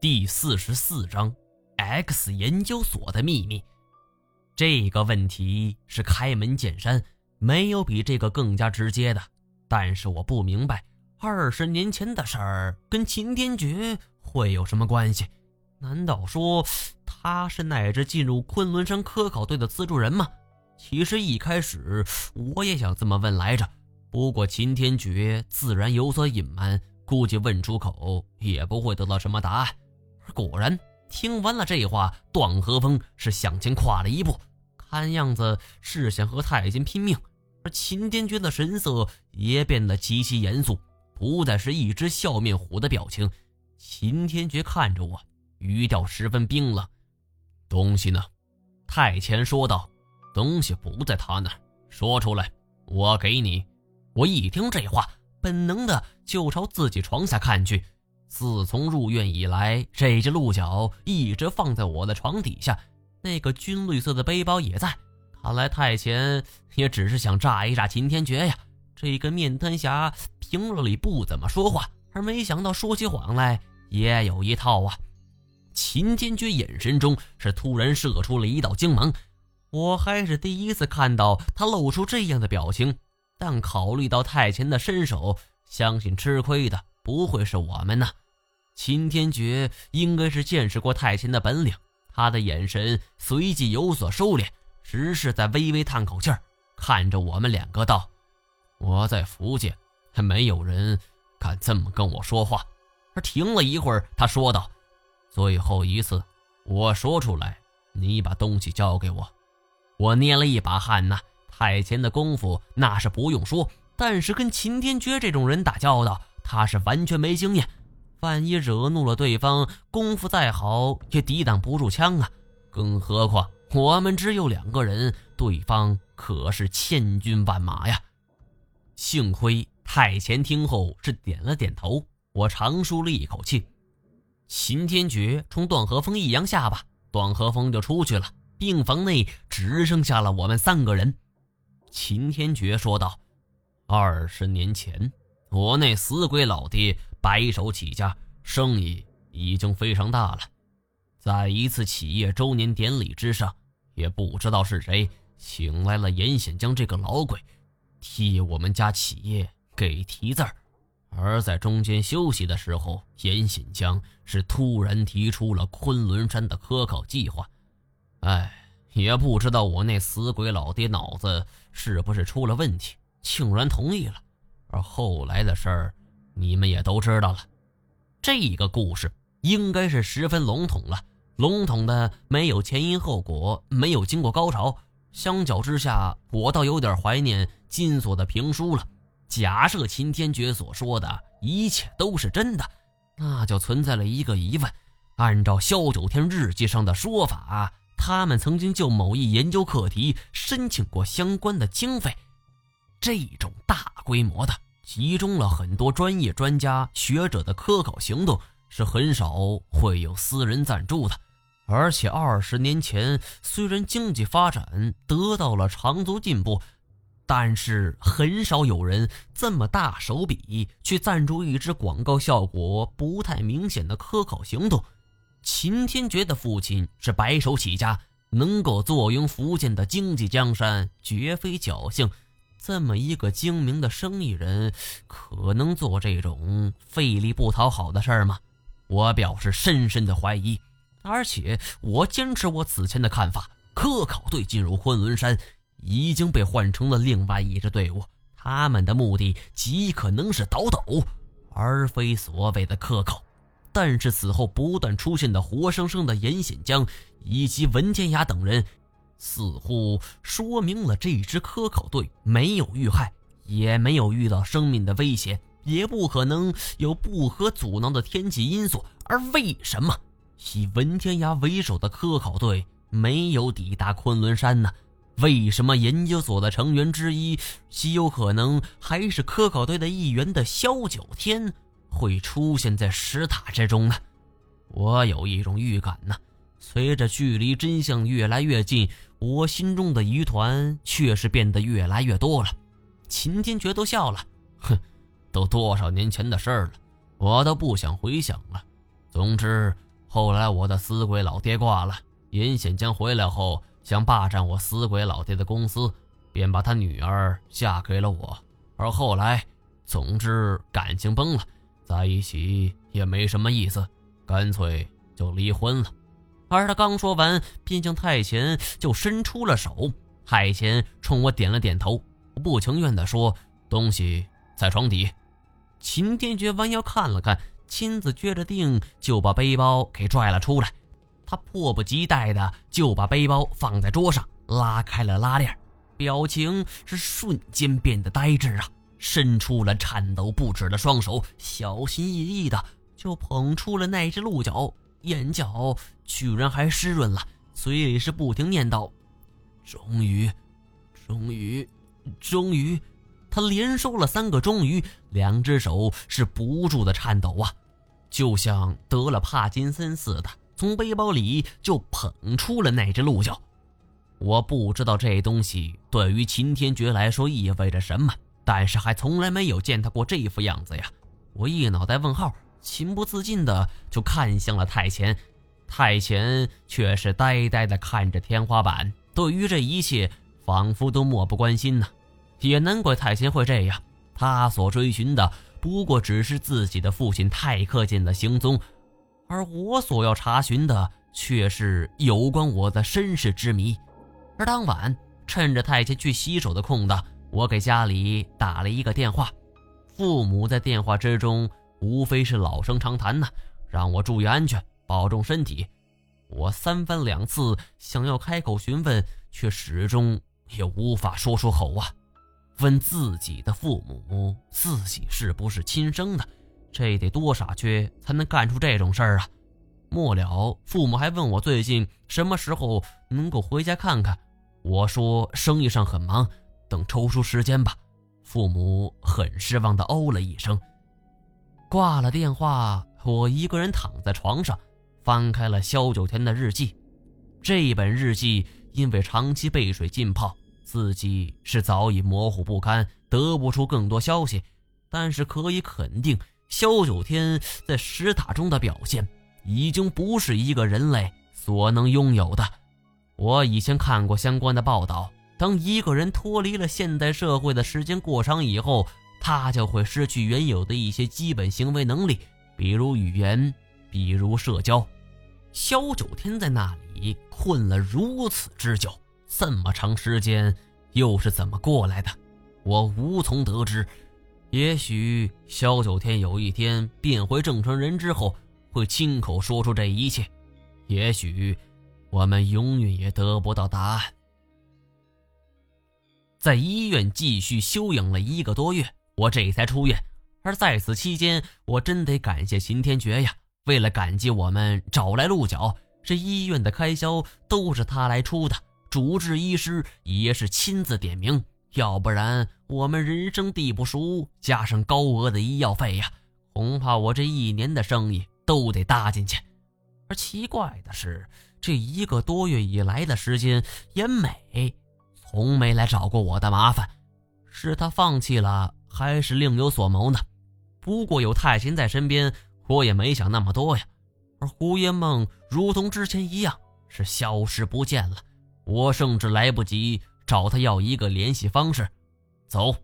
第四十四章：X 研究所的秘密。这个问题是开门见山，没有比这个更加直接的。但是我不明白，二十年前的事儿跟秦天觉会有什么关系？难道说他是乃至进入昆仑山科考队的资助人吗？其实一开始我也想这么问来着，不过秦天觉自然有所隐瞒，估计问出口也不会得到什么答案。果然，听完了这话，段和风是向前跨了一步，看样子是想和太监拼命。而秦天爵的神色也变得极其严肃，不再是一只笑面虎的表情。秦天觉看着我，语调十分冰冷：“东西呢？”太前说道：“东西不在他那儿，说出来，我给你。”我一听这话，本能的就朝自己床下看去。自从入院以来，这只鹿角一直放在我的床底下。那个军绿色的背包也在。看来太前也只是想炸一炸秦天觉呀。这个面瘫侠平日里不怎么说话，而没想到说起谎来也有一套啊。秦天觉眼神中是突然射出了一道精芒。我还是第一次看到他露出这样的表情。但考虑到太前的身手，相信吃亏的。不会是我们呐？秦天觉应该是见识过太前的本领，他的眼神随即有所收敛，只是在微微叹口气儿，看着我们两个道：“我在福建，还没有人敢这么跟我说话。”而停了一会儿，他说道：“最后一次，我说出来，你把东西交给我。”我捏了一把汗呐，太前的功夫那是不用说，但是跟秦天觉这种人打交道。他是完全没经验，万一惹怒了对方，功夫再好也抵挡不住枪啊！更何况我们只有两个人，对方可是千军万马呀！幸亏太前听后是点了点头，我长舒了一口气。秦天觉冲段和风一扬下巴，段和风就出去了。病房内只剩下了我们三个人。秦天觉说道：“二十年前。”我那死鬼老爹白手起家，生意已经非常大了。在一次企业周年典礼之上，也不知道是谁请来了严显江这个老鬼，替我们家企业给题字儿。而在中间休息的时候，严显江是突然提出了昆仑山的科考计划。哎，也不知道我那死鬼老爹脑子是不是出了问题，竟然同意了。而后来的事儿，你们也都知道了。这个故事应该是十分笼统了，笼统的没有前因后果，没有经过高潮。相较之下，我倒有点怀念金锁的评书了。假设秦天觉所说的一切都是真的，那就存在了一个疑问：按照萧九天日记上的说法，他们曾经就某一研究课题申请过相关的经费。这种大规模的、集中了很多专业专家学者的科考行动，是很少会有私人赞助的。而且二十年前，虽然经济发展得到了长足进步，但是很少有人这么大手笔去赞助一支广告效果不太明显的科考行动。秦天觉的父亲是白手起家，能够坐拥福建的经济江山，绝非侥幸。这么一个精明的生意人，可能做这种费力不讨好的事儿吗？我表示深深的怀疑。而且我坚持我此前的看法：科考队进入昆仑山，已经被换成了另外一支队伍。他们的目的极可能是倒斗，而非所谓的科考。但是此后不断出现的活生生的严显江以及文天涯等人。似乎说明了这支科考队没有遇害，也没有遇到生命的威胁，也不可能有不可阻挠的天气因素。而为什么以文天涯为首的科考队没有抵达昆仑山呢？为什么研究所的成员之一，极有可能还是科考队的一员的萧九天，会出现在石塔之中呢？我有一种预感呢。随着距离真相越来越近，我心中的疑团却是变得越来越多了。秦天觉都笑了，哼，都多少年前的事儿了，我都不想回想了。总之，后来我的死鬼老爹挂了，尹显江回来后想霸占我死鬼老爹的公司，便把他女儿嫁给了我。而后来，总之感情崩了，在一起也没什么意思，干脆就离婚了。而他刚说完，便向太前就伸出了手。太前冲我点了点头，不情愿地说：“东西在床底。”秦天觉弯腰看了看，亲自撅着腚就把背包给拽了出来。他迫不及待的就把背包放在桌上，拉开了拉链，表情是瞬间变得呆滞啊！伸出了颤抖不止的双手，小心翼翼的就捧出了那只鹿角，眼角居然还湿润了，嘴里是不停念叨。终于，终于，终于，他连说了三个“终于”，两只手是不住的颤抖啊，就像得了帕金森似的，从背包里就捧出了那只鹿角。我不知道这东西对于秦天觉来说意味着什么，但是还从来没有见他过这副样子呀。我一脑袋问号，情不自禁的就看向了太前，太前却是呆呆的看着天花板。对于这一切，仿佛都漠不关心呢。也难怪太监会这样。他所追寻的不过只是自己的父亲太克剑的行踪，而我所要查询的却是有关我的身世之谜。而当晚，趁着太监去洗手的空档，我给家里打了一个电话。父母在电话之中无非是老生常谈呢，让我注意安全，保重身体。我三番两次想要开口询问，却始终也无法说出口啊！问自己的父母，自己是不是亲生的？这得多傻缺才能干出这种事儿啊！末了，父母还问我最近什么时候能够回家看看。我说生意上很忙，等抽出时间吧。父母很失望的哦了一声，挂了电话。我一个人躺在床上。翻开了萧九天的日记，这本日记因为长期被水浸泡，字迹是早已模糊不堪，得不出更多消息。但是可以肯定，萧九天在石塔中的表现已经不是一个人类所能拥有的。我以前看过相关的报道，当一个人脱离了现代社会的时间过长以后，他就会失去原有的一些基本行为能力，比如语言，比如社交。萧九天在那里困了如此之久，这么长时间又是怎么过来的？我无从得知。也许萧九天有一天变回正常人之后，会亲口说出这一切。也许我们永远也得不到答案。在医院继续休养了一个多月，我这才出院。而在此期间，我真得感谢秦天爵呀。为了感激我们找来鹿角，这医院的开销都是他来出的，主治医师也是亲自点名，要不然我们人生地不熟，加上高额的医药费呀，恐怕我这一年的生意都得搭进去。而奇怪的是，这一个多月以来的时间，严美从没来找过我的麻烦，是他放弃了，还是另有所谋呢？不过有太秦在身边。我也没想那么多呀，而胡烟梦如同之前一样是消失不见了，我甚至来不及找他要一个联系方式。走，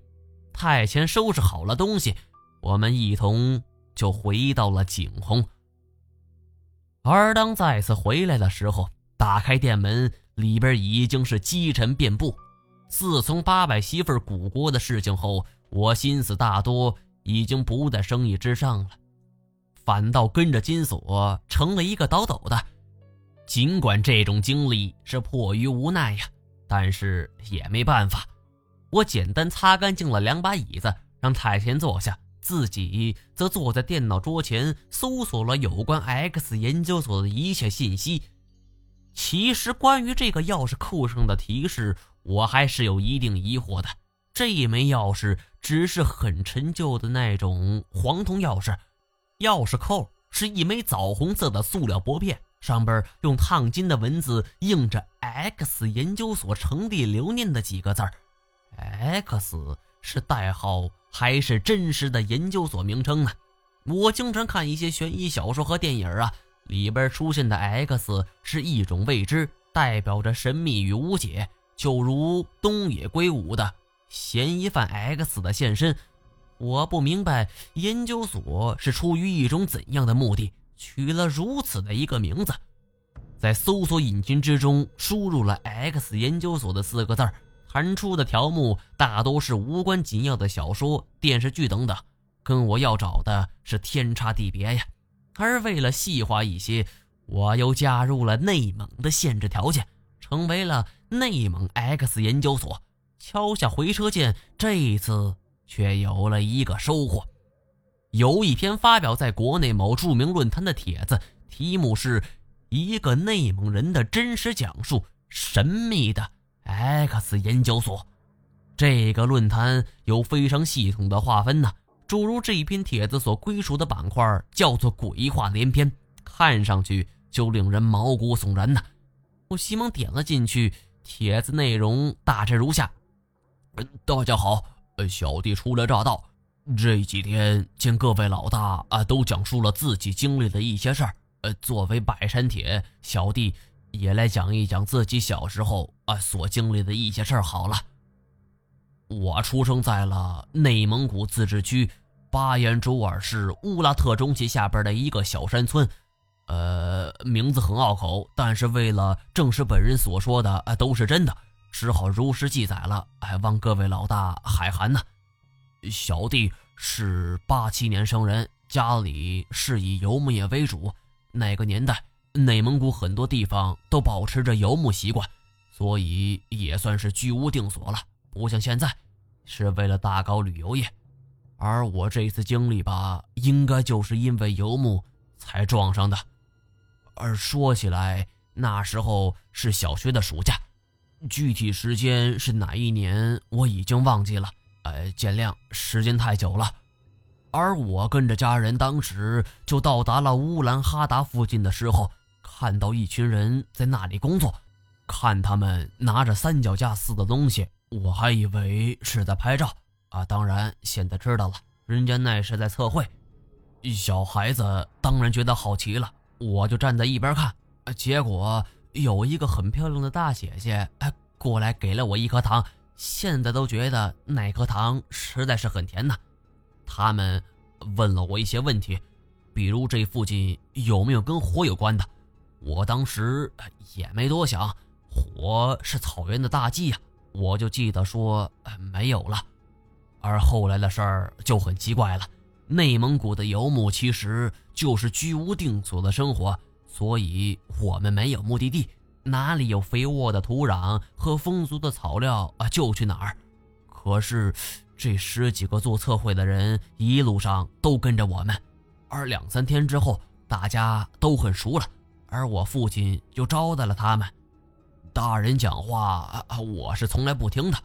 太前收拾好了东西，我们一同就回到了景洪。而当再次回来的时候，打开店门，里边已经是积尘遍布。自从八百媳妇古锅的事情后，我心思大多已经不在生意之上了。反倒跟着金锁成了一个倒斗的，尽管这种经历是迫于无奈呀，但是也没办法。我简单擦干净了两把椅子，让太田坐下，自己则坐在电脑桌前搜索了有关 X 研究所的一切信息。其实关于这个钥匙扣上的提示，我还是有一定疑惑的。这一枚钥匙只是很陈旧的那种黄铜钥匙。钥匙扣是一枚枣红色的塑料薄片，上边用烫金的文字印着 “X 研究所成立留念”的几个字儿。X 是代号还是真实的研究所名称呢？我经常看一些悬疑小说和电影啊，里边出现的 X 是一种未知，代表着神秘与无解，就如东野圭吾的嫌疑犯 X 的现身。我不明白研究所是出于一种怎样的目的，取了如此的一个名字。在搜索引擎之中输入了 “X 研究所”的四个字儿弹出的条目大多是无关紧要的小说、电视剧等等，跟我要找的是天差地别呀。而为了细化一些，我又加入了内蒙的限制条件，成为了内蒙 X 研究所。敲下回车键，这一次却有了一个收获，有一篇发表在国内某著名论坛的帖子，题目是一个内蒙人的真实讲述，神秘的。X 研究所，这个论坛有非常系统的划分呢。诸如这一篇帖子所归属的板块叫做“鬼话连篇”，看上去就令人毛骨悚然呢。我急忙点了进去，帖子内容大致如下：大家好，小弟初来乍到，这几天见各位老大啊都讲述了自己经历的一些事儿，呃，作为百山铁，小弟。也来讲一讲自己小时候啊所经历的一些事儿。好了，我出生在了内蒙古自治区巴彦淖尔市乌拉特中旗下边的一个小山村，呃，名字很拗口，但是为了证实本人所说的啊都是真的，只好如实记载了，还望各位老大海涵呢。小弟是八七年生人，家里是以游牧业为主，那个年代。内蒙古很多地方都保持着游牧习惯，所以也算是居无定所了。不像现在，是为了大搞旅游业。而我这次经历吧，应该就是因为游牧才撞上的。而说起来，那时候是小学的暑假，具体时间是哪一年我已经忘记了。呃，见谅，时间太久了。而我跟着家人当时就到达了乌兰哈达附近的时候。看到一群人在那里工作，看他们拿着三脚架似的东西，我还以为是在拍照啊。当然，现在知道了，人家那是在测绘。小孩子当然觉得好奇了，我就站在一边看。结果有一个很漂亮的大姐姐，哎，过来给了我一颗糖，现在都觉得那颗糖实在是很甜呢。他们问了我一些问题，比如这附近有没有跟火有关的。我当时也没多想，火是草原的大忌呀，我就记得说没有了。而后来的事儿就很奇怪了，内蒙古的游牧其实就是居无定所的生活，所以我们没有目的地，哪里有肥沃的土壤和丰足的草料啊，就去哪儿。可是这十几个做测绘的人一路上都跟着我们，而两三天之后，大家都很熟了。而我父亲就招待了他们，大人讲话，我是从来不听的，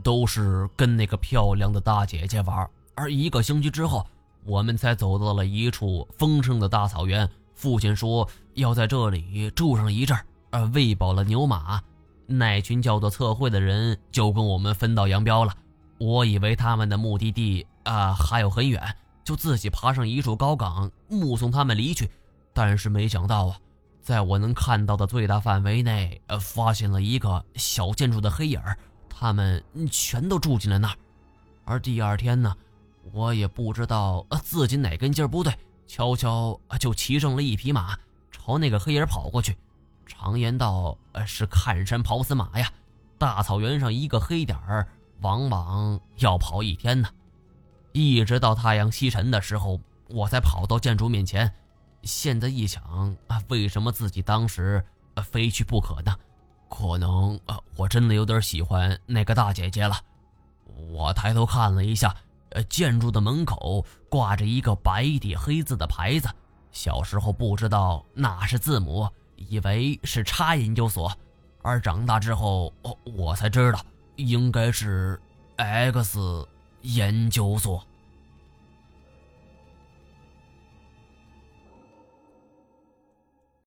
都是跟那个漂亮的大姐姐玩。而一个星期之后，我们才走到了一处丰盛的大草原。父亲说要在这里住上一阵儿，呃，喂饱了牛马，那群叫做测绘的人就跟我们分道扬镳了。我以为他们的目的地啊还有很远，就自己爬上一处高岗，目送他们离去。但是没想到啊。在我能看到的最大范围内，呃，发现了一个小建筑的黑影儿，他们全都住进了那儿。而第二天呢，我也不知道自己哪根筋不对，悄悄就骑上了一匹马，朝那个黑影跑过去。常言道，呃，是看山跑死马呀。大草原上一个黑点儿，往往要跑一天呢。一直到太阳西沉的时候，我才跑到建筑面前。现在一想啊，为什么自己当时非去不可呢？可能啊，我真的有点喜欢那个大姐姐了。我抬头看了一下，呃，建筑的门口挂着一个白底黑字的牌子。小时候不知道那是字母，以为是差研究所，而长大之后哦，我才知道应该是 X 研究所。